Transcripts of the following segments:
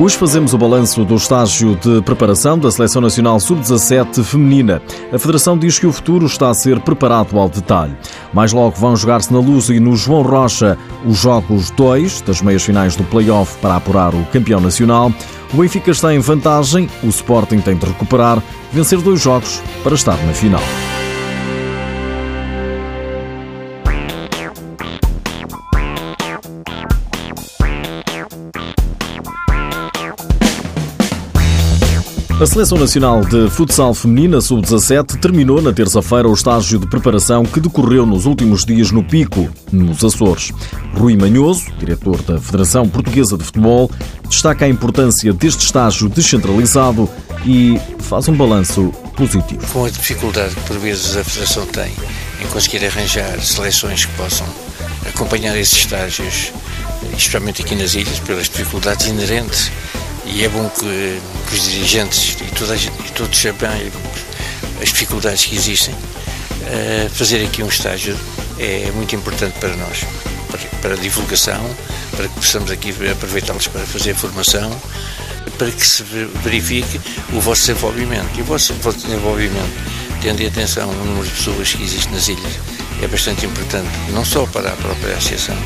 Hoje fazemos o balanço do estágio de preparação da Seleção Nacional Sub-17 feminina. A Federação diz que o futuro está a ser preparado ao detalhe. Mais logo vão jogar-se na Luz e no João Rocha os jogos 2 das meias finais do play-off para apurar o campeão nacional. O Benfica está em vantagem, o Sporting tem de recuperar, vencer dois jogos para estar na final. A Seleção Nacional de Futsal Feminina Sub-17 terminou na terça-feira o estágio de preparação que decorreu nos últimos dias no Pico, nos Açores. Rui Manhoso, diretor da Federação Portuguesa de Futebol, destaca a importância deste estágio descentralizado e faz um balanço positivo. Com a dificuldade que por vezes a Federação tem em conseguir arranjar seleções que possam acompanhar esses estágios, especialmente aqui nas ilhas, pelas dificuldades inerentes e é bom que, que os dirigentes e, toda e todos saibam as dificuldades que existem. Uh, fazer aqui um estágio é muito importante para nós, para, para a divulgação, para que possamos aqui aproveitá-los para fazer formação, para que se verifique o vosso desenvolvimento. E o vosso desenvolvimento, tendo em atenção o número de pessoas que existe nas ilhas, é bastante importante, não só para a própria associação,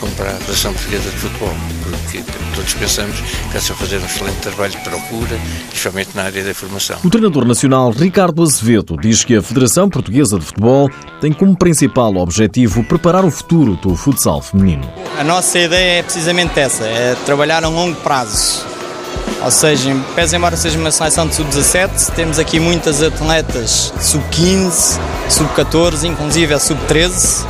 como para a Federação Portuguesa de Futebol, porque todos pensamos que está a fazer um excelente trabalho de procura, especialmente na área da formação. O treinador nacional Ricardo Azevedo diz que a Federação Portuguesa de Futebol tem como principal objetivo preparar o futuro do futsal feminino. A nossa ideia é precisamente essa, é trabalhar a longo prazo. Ou seja, pese embora seja uma seleção de sub-17, temos aqui muitas atletas sub-15, sub-14, inclusive a sub-13,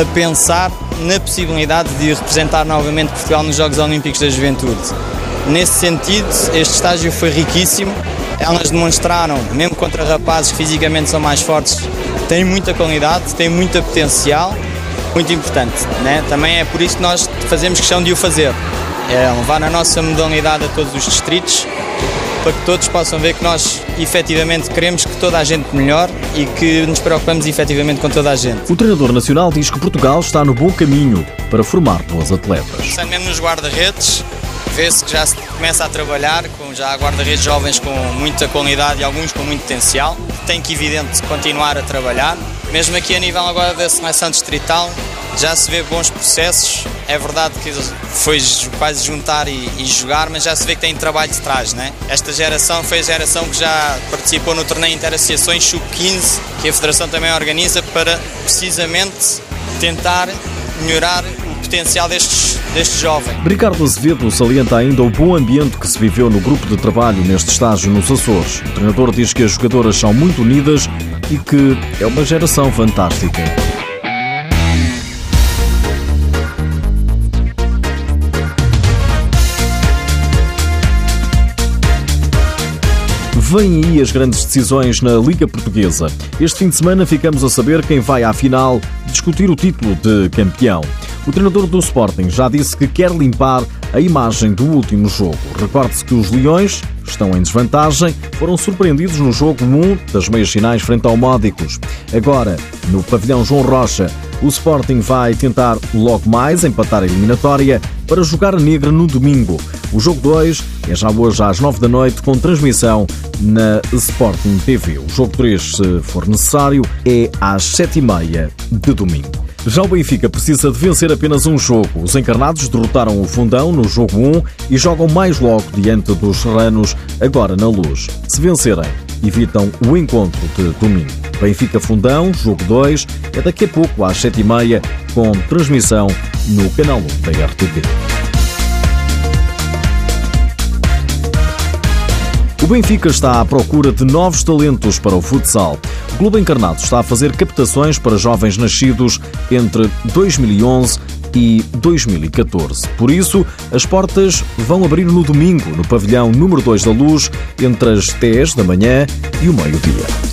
a pensar na possibilidade de representar novamente Portugal nos Jogos Olímpicos da Juventude. Nesse sentido, este estágio foi riquíssimo. Elas demonstraram, mesmo contra rapazes que fisicamente são mais fortes, têm muita qualidade, têm muito potencial, muito importante. Né? Também é por isso que nós fazemos questão de o fazer. É levar a nossa modalidade a todos os distritos, para que todos possam ver que nós efetivamente queremos que toda a gente melhore e que nos preocupamos efetivamente com toda a gente. O treinador nacional diz que Portugal está no bom caminho para formar bons atletas. Pensando mesmo nos guarda-redes, vê-se que já se começa a trabalhar com já guarda-redes jovens com muita qualidade e alguns com muito potencial. Tem que, evidente, continuar a trabalhar. Mesmo aqui a nível agora da seleção distrital, já se vê bons processos. É verdade que foi quase juntar e, e, jogar, mas já se vê que tem trabalho de trás, né? Esta geração foi a geração que já participou no torneio Interassociações Sub-15, que a Federação também organiza para precisamente tentar melhorar o potencial destes, destes jovens. Ricardo Azevedo salienta ainda o bom ambiente que se viveu no grupo de trabalho neste estágio nos Açores. O treinador diz que as jogadoras são muito unidas e que é uma geração fantástica. Vêm aí as grandes decisões na Liga Portuguesa. Este fim de semana ficamos a saber quem vai à final discutir o título de campeão. O treinador do Sporting já disse que quer limpar a imagem do último jogo. Recorde-se que os Leões estão em desvantagem, foram surpreendidos no jogo 1 das meias finais frente ao Módicos. Agora, no pavilhão João Rocha, o Sporting vai tentar logo mais empatar a eliminatória para jogar a negra no domingo. O jogo 2 é já hoje às 9 da noite com transmissão na Sporting TV. O jogo 3, se for necessário, é às 7h30 de domingo. Já o Benfica precisa de vencer apenas um jogo. Os encarnados derrotaram o Fundão no jogo 1 e jogam mais logo diante dos serranos, agora na luz. Se vencerem, evitam o encontro de domingo. Benfica Fundão, jogo 2, é daqui a pouco às 7h30, com transmissão no canal 1 da RTV. O Benfica está à procura de novos talentos para o futsal. O Clube Encarnado está a fazer captações para jovens nascidos entre 2011 e 2014. Por isso, as portas vão abrir no domingo, no pavilhão número 2 da Luz, entre as 10 da manhã e o meio-dia.